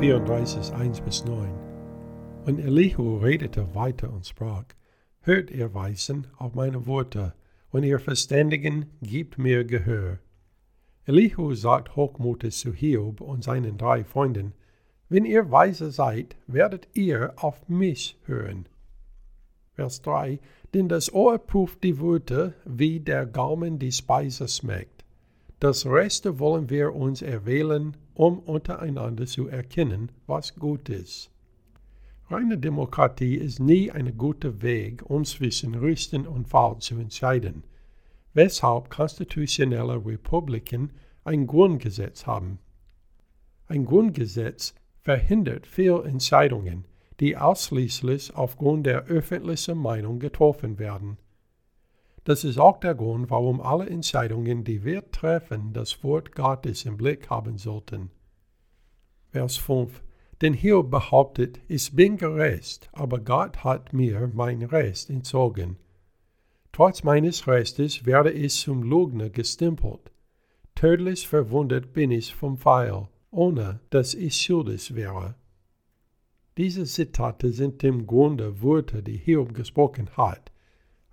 34, 1 bis 9. Und Elihu redete weiter und sprach, Hört ihr Weisen auf meine Worte, und ihr Verständigen gibt mir Gehör. Elihu sagt hochmutig zu Hiob und seinen drei Freunden, Wenn ihr weise seid, werdet ihr auf mich hören. Vers 3, Denn das Ohr prüft die Worte, wie der Gaumen die Speise schmeckt. Das Reste wollen wir uns erwählen, um untereinander zu erkennen, was gut ist. Reine Demokratie ist nie ein guter Weg, um zwischen Richtig und Falsch zu entscheiden, weshalb konstitutionelle Republiken ein Grundgesetz haben. Ein Grundgesetz verhindert viele Entscheidungen, die ausschließlich aufgrund der öffentlichen Meinung getroffen werden. Das ist auch der Grund, warum alle Entscheidungen, die wir treffen, das Wort Gottes im Blick haben sollten. Vers 5 denn Hiob behauptet, ich bin gerecht, aber Gott hat mir mein Recht entzogen. Trotz meines Restes werde ich zum Lügner gestempelt. Tödlich verwundet bin ich vom Pfeil, ohne dass ich schuldig wäre. Diese Zitate sind im Grunde Worte, die Hiob gesprochen hat,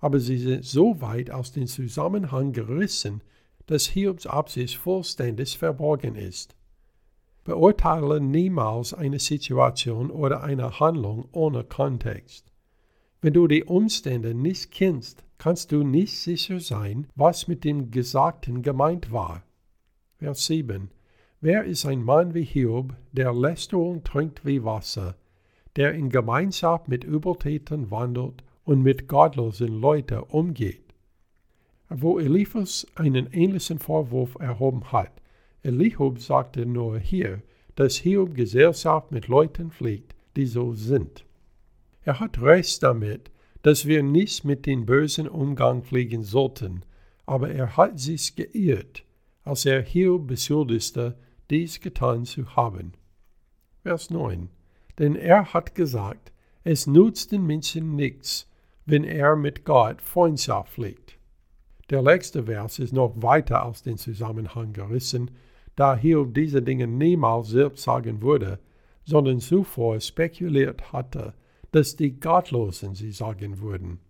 aber sie sind so weit aus dem Zusammenhang gerissen, dass Hiobs Absicht vollständig verborgen ist. Beurteile niemals eine Situation oder eine Handlung ohne Kontext. Wenn du die Umstände nicht kennst, kannst du nicht sicher sein, was mit dem Gesagten gemeint war. Vers 7. Wer ist ein Mann wie Hiob, der Lästerung trinkt wie Wasser, der in Gemeinschaft mit Übeltätern wandelt und mit gottlosen Leuten umgeht? Wo Eliphas einen ähnlichen Vorwurf erhoben hat, Elihu sagte nur hier, dass Hiob Gesellschaft mit Leuten pflegt, die so sind. Er hat recht damit, dass wir nicht mit den bösen Umgang pflegen sollten, aber er hat sich geirrt, als er Hiob beschuldigte, dies getan zu haben. Vers 9. Denn er hat gesagt, es nutzt den Menschen nichts, wenn er mit Gott Freundschaft pflegt. Der letzte Vers ist noch weiter aus dem Zusammenhang gerissen, da Hiob diese Dinge niemals selbst sagen würde, sondern zuvor spekuliert hatte, dass die Gottlosen sie sagen würden.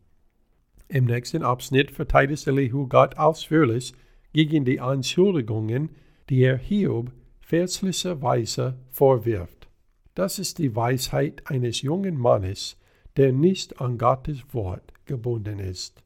Im nächsten Abschnitt verteidigt Elihu Gott ausführlich gegen die Anschuldigungen, die er Hiob fälschlicherweise vorwirft. Das ist die Weisheit eines jungen Mannes, der nicht an Gottes Wort gebunden ist.